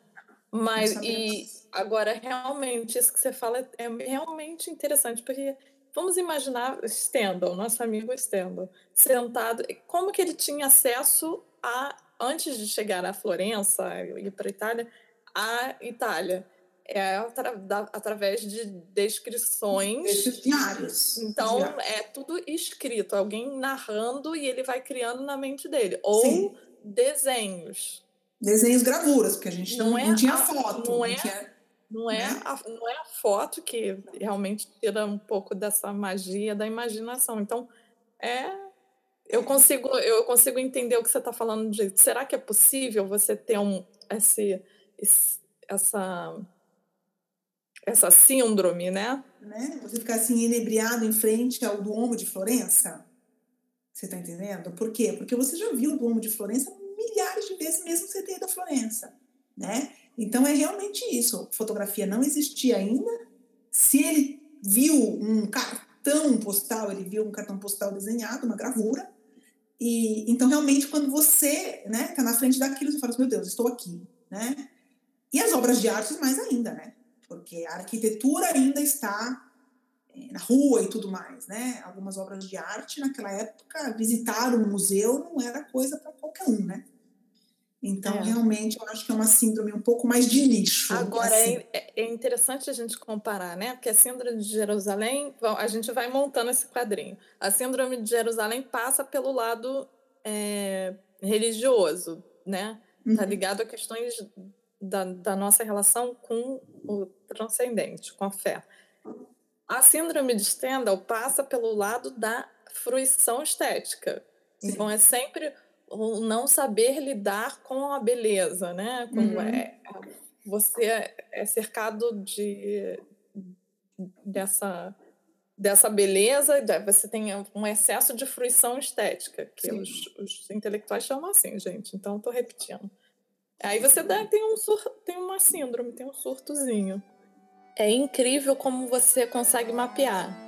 Mas, e agora, realmente, isso que você fala é realmente interessante, porque vamos imaginar Stendhal, nosso amigo Stendhal, sentado. Como que ele tinha acesso a, antes de chegar a Florença e para a Itália, a Itália? É atra, da, através de descrições. diários. Então, diários. é tudo escrito, alguém narrando e ele vai criando na mente dele. Ou Sim. desenhos desenhos, gravuras, porque a gente não, não, é não tinha a, foto. Não, é, tinha, não, é né? a, não é a foto que realmente tira um pouco dessa magia da imaginação. Então, é. Eu consigo, eu consigo entender o que você está falando de. Será que é possível você ter um, esse, esse essa essa síndrome, né? né? Você ficar assim inebriado em frente ao Duomo de Florença. Você está entendendo? Por quê? Porque você já viu o Duomo de Florença milhares de vezes mesmo você ter da Florença, né? Então é realmente isso. Fotografia não existia ainda. Se ele viu um cartão postal, ele viu um cartão postal desenhado, uma gravura. E então realmente quando você, né, tá na frente daquilo, você fala: assim, "Meu Deus, estou aqui", né? E as obras de arte mais ainda, né? Porque a arquitetura ainda está eh, na rua e tudo mais, né? Algumas obras de arte naquela época, visitar um museu não era coisa para qualquer um, né? Então, é. realmente, eu acho que é uma síndrome um pouco mais de nicho. Agora, assim. é, é, interessante a gente comparar, né? Porque a síndrome de Jerusalém, a gente vai montando esse quadrinho. A síndrome de Jerusalém passa pelo lado é, religioso, né? Tá uhum. Ligado a questões da, da nossa relação com o transcendente, com a fé. A síndrome de Stendhal passa pelo lado da fruição estética. Sim. Então, é sempre o não saber lidar com a beleza, né? Com, uhum. é, você é cercado de dessa dessa beleza, você tem um excesso de fruição estética, que os, os, intelectuais chamam assim, gente. Então, estou repetindo. Aí você dá, tem, um sur, tem uma síndrome, tem um surtozinho. É incrível como você consegue mapear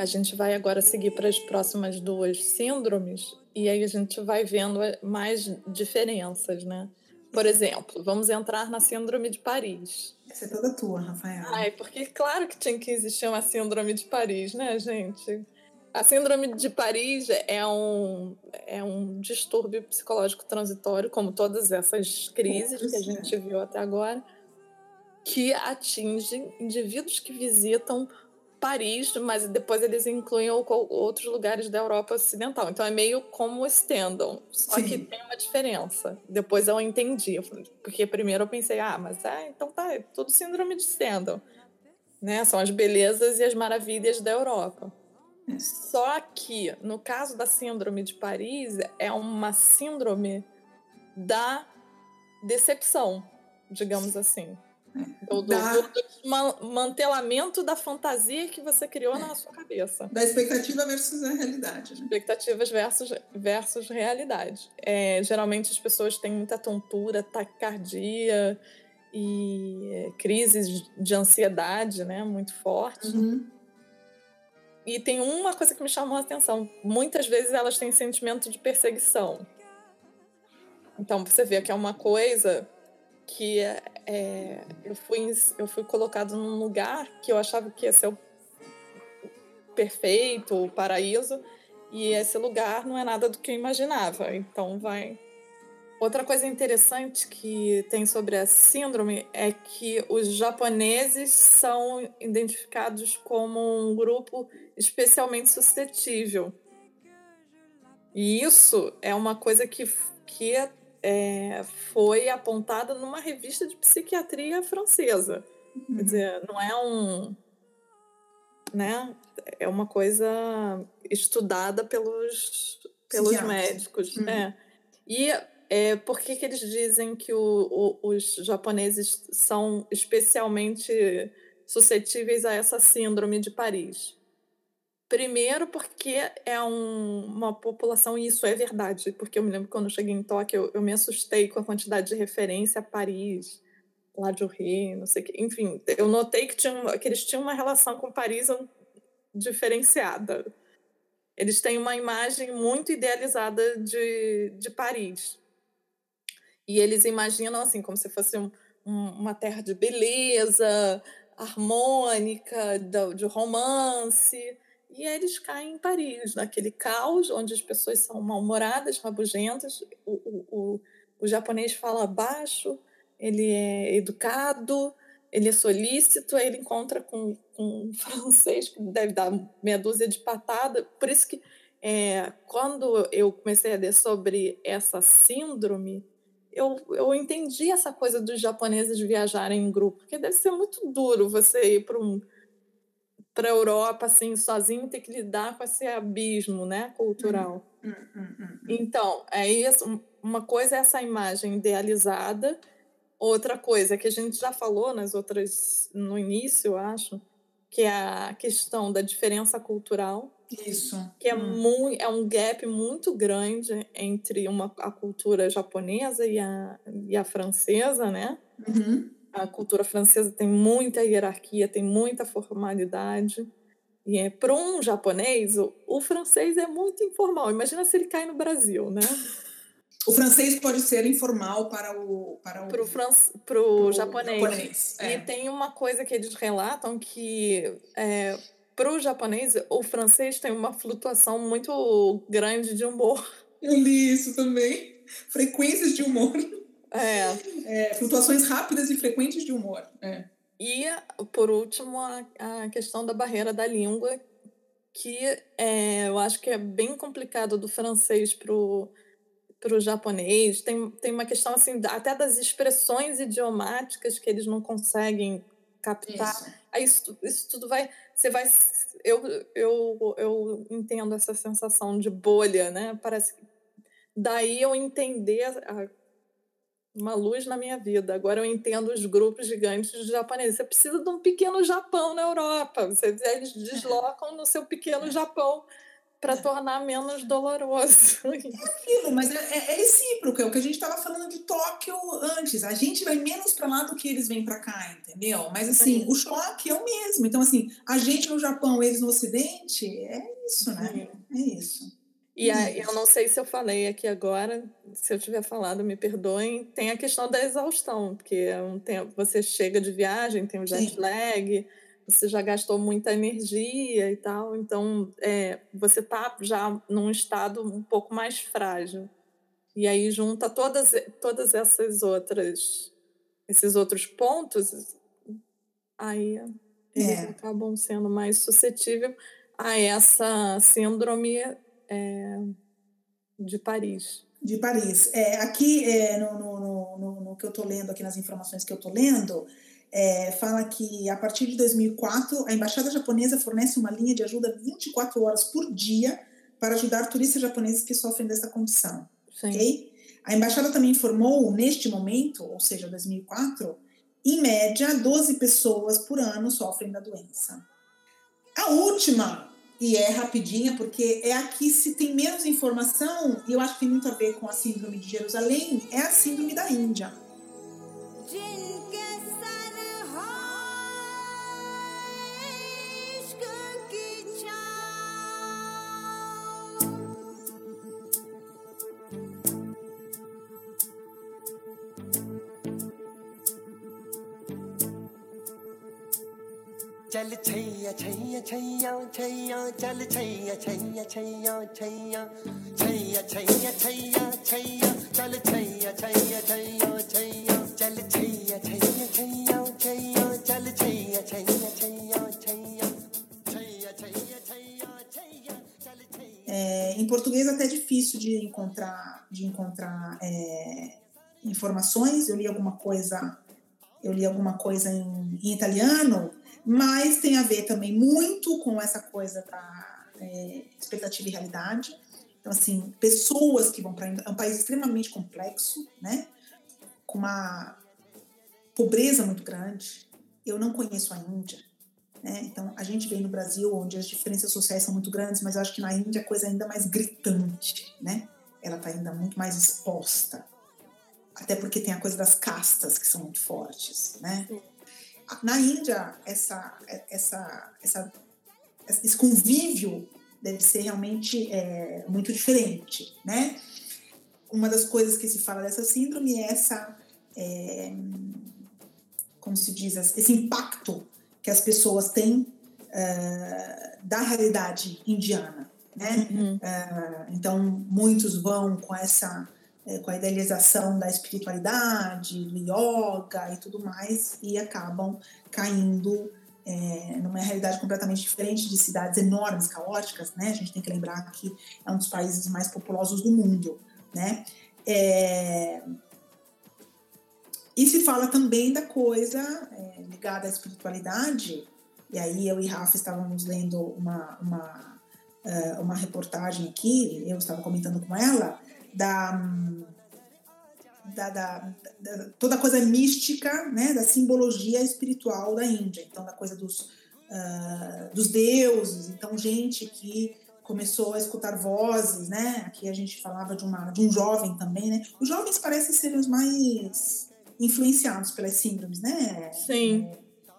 A gente vai agora seguir para as próximas duas síndromes e aí a gente vai vendo mais diferenças, né? Por exemplo, vamos entrar na síndrome de Paris. Essa é toda tua, Rafael. Ai, porque claro que tinha que existir uma síndrome de Paris, né, gente? A síndrome de Paris é um, é um distúrbio psicológico transitório, como todas essas crises que a gente viu até agora, que atingem indivíduos que visitam Paris, mas depois eles incluem outros lugares da Europa Ocidental. Então é meio como o Stendhal, só Sim. que tem uma diferença. Depois eu entendi, porque primeiro eu pensei, ah, mas é, então tá, é tudo síndrome de Stendhal. Né? São as belezas e as maravilhas da Europa. Só que, no caso da síndrome de Paris, é uma síndrome da decepção, digamos assim. Do, do, da... do, mantelamento da fantasia que você criou é. na sua cabeça. Da expectativa versus a realidade. Né? Expectativas versus, versus realidade. É, geralmente as pessoas têm muita tontura, taquicardia e é, crises de ansiedade né, muito fortes. Uhum. E tem uma coisa que me chamou a atenção. Muitas vezes elas têm sentimento de perseguição. Então você vê que é uma coisa que é, eu, fui, eu fui colocado num lugar que eu achava que ia ser o perfeito, o paraíso, e esse lugar não é nada do que eu imaginava. Então vai Outra coisa interessante que tem sobre a síndrome é que os japoneses são identificados como um grupo especialmente suscetível. E isso é uma coisa que, que é, foi apontada numa revista de psiquiatria francesa. Uhum. Quer dizer, não é um. Né? É uma coisa estudada pelos, pelos médicos. Uhum. Né? E é, por que, que eles dizem que o, o, os japoneses são especialmente suscetíveis a essa síndrome de Paris? Primeiro, porque é um, uma população, e isso é verdade, porque eu me lembro quando eu cheguei em Tóquio, eu, eu me assustei com a quantidade de referência a Paris, lá de Rio, não sei o que. Enfim, eu notei que, tinha, que eles tinham uma relação com Paris diferenciada. Eles têm uma imagem muito idealizada de, de Paris. E eles imaginam assim, como se fosse um, um, uma terra de beleza, harmônica, de, de romance. E eles caem em Paris, naquele caos onde as pessoas são mal-humoradas, rabugentas. O, o, o, o, japonês fala baixo, ele é educado, ele é solícito, aí ele encontra com, com um (laughs) francês que deve dar meia dúzia de patada. Por isso que é, quando eu comecei a ler sobre essa síndrome, eu, eu entendi essa coisa dos japoneses viajarem em grupo, porque deve ser muito duro você ir para um, a Europa assim sozinho ter que lidar com esse abismo, né, cultural. Hum, hum, hum, então, é isso. Uma coisa é essa imagem idealizada, outra coisa que a gente já falou nas outras no início, acho, que é a questão da diferença cultural. Isso. Que é, muito, é um gap muito grande entre uma, a cultura japonesa e a, e a francesa, né? Uhum. A cultura francesa tem muita hierarquia, tem muita formalidade. E é para um japonês, o, o francês é muito informal. Imagina se ele cai no Brasil, né? (laughs) O francês pode ser informal para o para o pro, fran... pro, pro japonês. japonês é. E tem uma coisa que eles relatam que é, para o japonês o francês tem uma flutuação muito grande de humor. Eu li isso também. Frequências de humor. É. é flutuações rápidas e frequentes de humor. É. E, por último, a, a questão da barreira da língua, que é, eu acho que é bem complicado do francês para o japonês. Tem, tem uma questão assim, até das expressões idiomáticas que eles não conseguem captar. Isso. Aí isso, isso tudo vai. Você vai. Eu, eu, eu entendo essa sensação de bolha, né? Parece que daí eu entender a, uma luz na minha vida. Agora eu entendo os grupos gigantes de japoneses. Você precisa de um pequeno Japão na Europa. Você, eles deslocam no seu pequeno Japão para tornar menos doloroso. É aquilo, mas é, é, é recíproco, é o que a gente estava falando de Tóquio antes. A gente vai menos para lá do que eles vêm para cá, entendeu? Mas assim, o choque é o mesmo. Então, assim, a gente no Japão, eles no Ocidente, é isso, né? É isso. E aí, eu não sei se eu falei aqui agora, se eu tiver falado, me perdoem. Tem a questão da exaustão, porque é um tempo, você chega de viagem, tem o jet lag, você já gastou muita energia e tal, então é, você tá já num estado um pouco mais frágil. E aí junta todas, todas essas outras esses outros pontos, aí eles é. acabam sendo mais suscetíveis a essa síndrome é, de Paris. De Paris. É, aqui, é, no, no, no, no, que eu estou lendo, aqui nas informações que eu estou lendo, é, fala que a partir de 2004, a embaixada japonesa fornece uma linha de ajuda 24 horas por dia para ajudar turistas japoneses que sofrem dessa condição. Sim. Okay? A embaixada também informou, neste momento, ou seja, 2004, em média, 12 pessoas por ano sofrem da doença. A última, e é rapidinha, porque é aqui se tem menos informação, e eu acho que tem muito a ver com a síndrome de Jerusalém, é a síndrome da Índia. चल छैया छैया छैया छैया चल छैया छैया छैया छैया छैया छैया छैया छैया चल छैया छैया छैया छैया चल छैया छैया छैया छैया चल छैया छैया छैया छैया छैया छैया छैया छैया É, em português até é difícil de encontrar de encontrar é, informações. Eu li alguma coisa, eu li alguma coisa em, em italiano mas tem a ver também muito com essa coisa da é, expectativa e realidade. Então, assim, pessoas que vão para é um país extremamente complexo, né? Com uma pobreza muito grande. Eu não conheço a Índia, né? Então, a gente vem no Brasil, onde as diferenças sociais são muito grandes, mas eu acho que na Índia a coisa é ainda mais gritante, né? Ela está ainda muito mais exposta. Até porque tem a coisa das castas que são muito fortes, né? Na Índia, essa, essa, essa, esse convívio deve ser realmente é, muito diferente, né? Uma das coisas que se fala dessa síndrome é essa, é, como se diz, esse impacto que as pessoas têm uh, da realidade indiana, né? Uhum. Uh, então, muitos vão com essa é, com a idealização da espiritualidade, do yoga e tudo mais, e acabam caindo é, numa realidade completamente diferente de cidades enormes, caóticas, né? A gente tem que lembrar que é um dos países mais populosos do mundo, né? É... E se fala também da coisa é, ligada à espiritualidade, e aí eu e Rafa estávamos lendo uma, uma, uh, uma reportagem aqui, eu estava comentando com ela, da, da, da, da, toda a coisa mística, né, da simbologia espiritual da Índia. Então, da coisa dos, uh, dos deuses. Então, gente que começou a escutar vozes, né? Aqui a gente falava de, uma, de um jovem também, né? Os jovens parecem ser os mais influenciados pelas síndromes, né? Sim. É,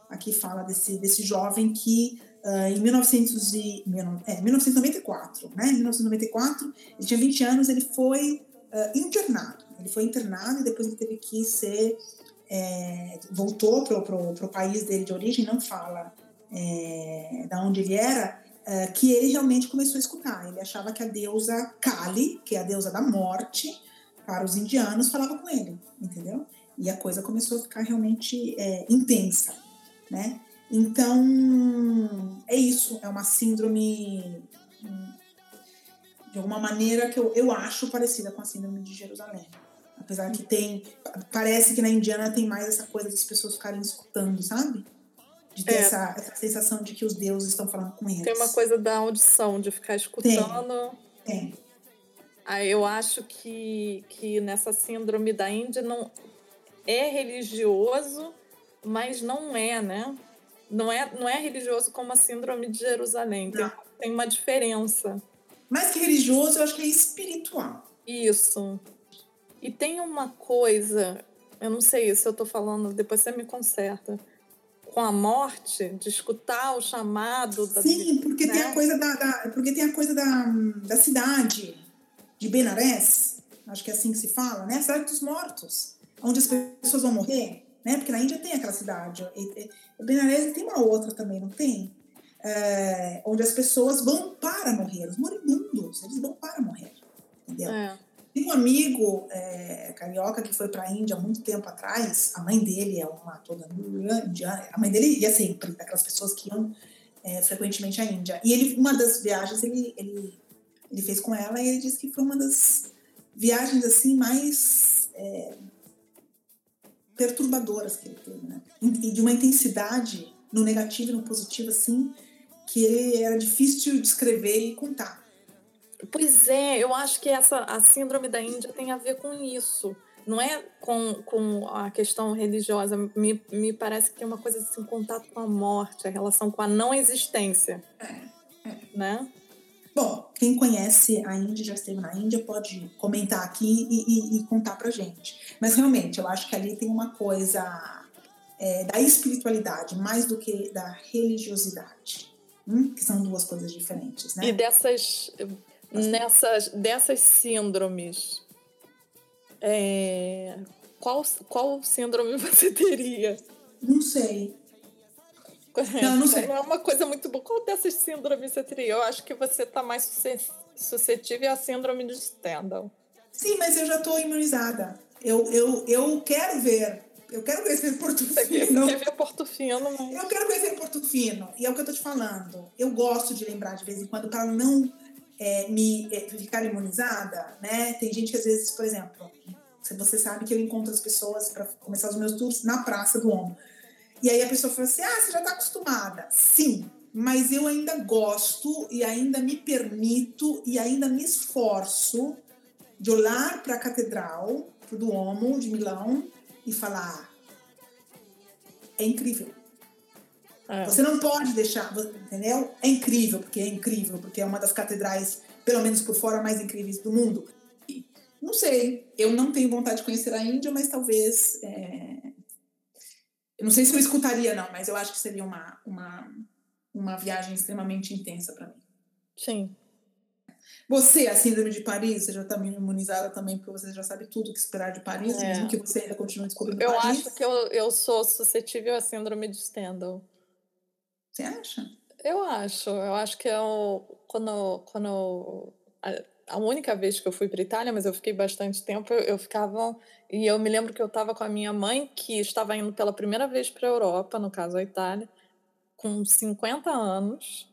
aqui fala desse, desse jovem que uh, em 1900 e, é, 1994, né? Em 1994, ele tinha 20 anos, ele foi uh, internado. Ele foi internado e depois ele teve que ser. É, voltou para o país dele de origem, não fala é, da onde ele era, é, que ele realmente começou a escutar. Ele achava que a deusa Kali, que é a deusa da morte, para os indianos, falava com ele, entendeu? E a coisa começou a ficar realmente é, intensa, né? Então, é isso, é uma síndrome, de alguma maneira, que eu, eu acho parecida com a síndrome de Jerusalém. Apesar que tem, parece que na Indiana tem mais essa coisa das pessoas ficarem escutando, sabe? De ter é. essa, essa, sensação de que os deuses estão falando com eles. Tem uma coisa da audição, de ficar escutando. Tem. tem. Aí eu acho que, que nessa síndrome da Índia não é religioso, mas não é, né? Não é, não é religioso como a síndrome de Jerusalém. Tem, tem uma diferença. Mais que religioso, eu acho que é espiritual. Isso. E tem uma coisa, eu não sei se eu tô falando, depois você me conserta. Com a morte, de escutar o chamado da Sim, porque né? tem a coisa da, da- porque tem a coisa da, da cidade de Benares, acho que é assim que se fala, né? A cidade dos mortos, onde as pessoas vão morrer, né? Porque na Índia tem aquela cidade. E, Benares tem uma outra também, não tem? É, onde as pessoas vão para morrer, os moribundos, eles vão para morrer, entendeu? É. Tem um amigo é, carioca que foi para a Índia há muito tempo atrás. A mãe dele é uma toda indiana. A mãe dele ia sempre daquelas pessoas que iam é, frequentemente à Índia. E ele, uma das viagens, ele, ele, ele fez com ela e ele disse que foi uma das viagens assim mais é, perturbadoras que ele teve, né? E de uma intensidade no negativo e no positivo assim que era difícil de escrever e contar. Pois é, eu acho que essa a síndrome da Índia tem a ver com isso. Não é com, com a questão religiosa. Me, me parece que tem uma coisa assim, contato com a morte, a relação com a não existência. Né? Bom, quem conhece a Índia, já esteve na Índia, pode comentar aqui e, e, e contar pra gente. Mas realmente, eu acho que ali tem uma coisa é, da espiritualidade mais do que da religiosidade. Hum? Que são duas coisas diferentes, né? E dessas, nessas, dessas síndromes, é, qual, qual síndrome (laughs) você teria? Não sei. Não, não sei. É uma coisa muito boa. Qual dessas síndromes você teria? Eu acho que você está mais susce- suscetível à síndrome de Stendhal. Sim, mas eu já estou imunizada. Eu, eu, eu quero ver. Eu quero conhecer Porto Você quer, Portofino, mas... Eu quero conhecer Porto Fino. E é o que eu tô te falando. Eu gosto de lembrar de vez em quando para não é, me é, ficar imunizada, né? Tem gente que às vezes, por exemplo, você sabe que eu encontro as pessoas para começar os meus tours na Praça do Omo. E aí a pessoa fala assim: ah, você já está acostumada. Sim, mas eu ainda gosto e ainda me permito e ainda me esforço de olhar para a catedral, para o Duomo de Milão e falar: é incrível. É. Você não pode deixar, entendeu? É incrível, porque é incrível, porque é uma das catedrais, pelo menos por fora, mais incríveis do mundo. E, não sei, eu não tenho vontade de conhecer a Índia, mas talvez. é, Eu não sei se eu escutaria, não, mas eu acho que seria uma, uma, uma viagem extremamente intensa para mim. Sim. Você, a síndrome de Paris, você já está imunizada também, porque você já sabe tudo o que esperar de Paris, É. mesmo que você ainda continue descobrindo Eu Paris. acho que eu, eu sou suscetível à síndrome de Stendhal. Você acha? Eu acho. Eu acho que eu, quando, quando eu- a, a única vez que eu fui para Itália, mas eu fiquei bastante tempo, eu, eu ficava e eu me lembro que eu estava com a minha mãe que estava indo pela primeira vez para a Europa, no caso a Itália, com 50 anos.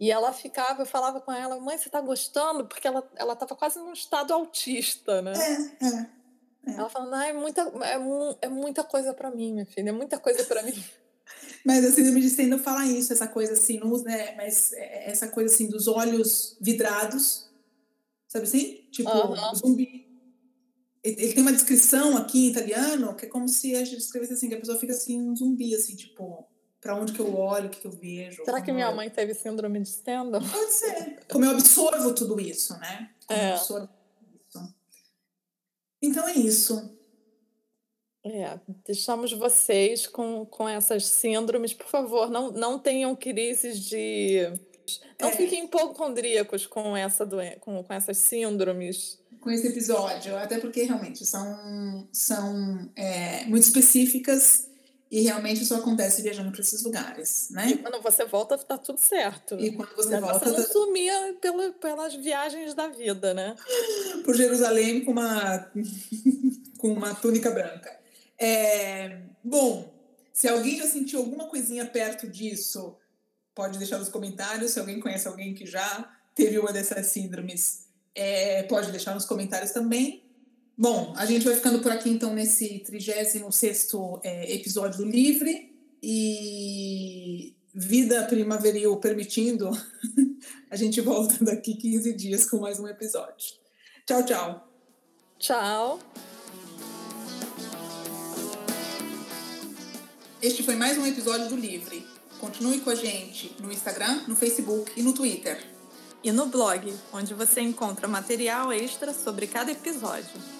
E ela ficava, eu falava com ela, mãe, você tá gostando? Porque ela, ela tava quase num estado autista, né? É, é. Ela falando, ah, é muita, é, é muita coisa para mim, minha filha, é muita coisa para mim. (laughs) Mas a síndrome de Stendhal fala isso, essa coisa assim, não, né? Mas é, essa coisa assim dos olhos vidrados, sabe assim? Tipo, Aham. zumbi. Ele, tem uma descrição aqui em italiano que é como se a gente escrevesse assim, que a pessoa fica assim, um zumbi, assim, tipo, pra onde que eu olho, o que, que eu vejo. Será que minha eu- mãe teve síndrome de Stendhal? Pode ser. Como eu absorvo tudo isso, né? Como eu É. absorvo isso. Então é isso. É, deixamos vocês com, com essas síndromes. Por favor, não, não tenham crises de. Não É. fiquem hipocondríacos com, essa doen com, com essas síndromes. Com esse episódio, até porque realmente são, são é, muito específicas e realmente isso acontece viajando para esses lugares, E né? quando você volta, tá tudo certo. E quando você Mas volta você não tá sumia pela, pelas viagens da vida, né? por Jerusalém com uma, (laughs) com uma túnica branca. É, bom, se alguém já sentiu alguma coisinha perto disso, pode deixar nos comentários. Se alguém conhece alguém que já teve uma dessas síndromes, é, pode deixar nos comentários também. Bom, a gente vai ficando por aqui então nesse 36º é, episódio do Livre e vida primaveril permitindo, (laughs) a gente volta daqui 15 dias com mais um episódio. Tchau, tchau. Tchau. Este foi mais um episódio do Livre. Continue com a gente no Instagram, no Facebook e no Twitter. E no blog, onde você encontra material extra sobre cada episódio.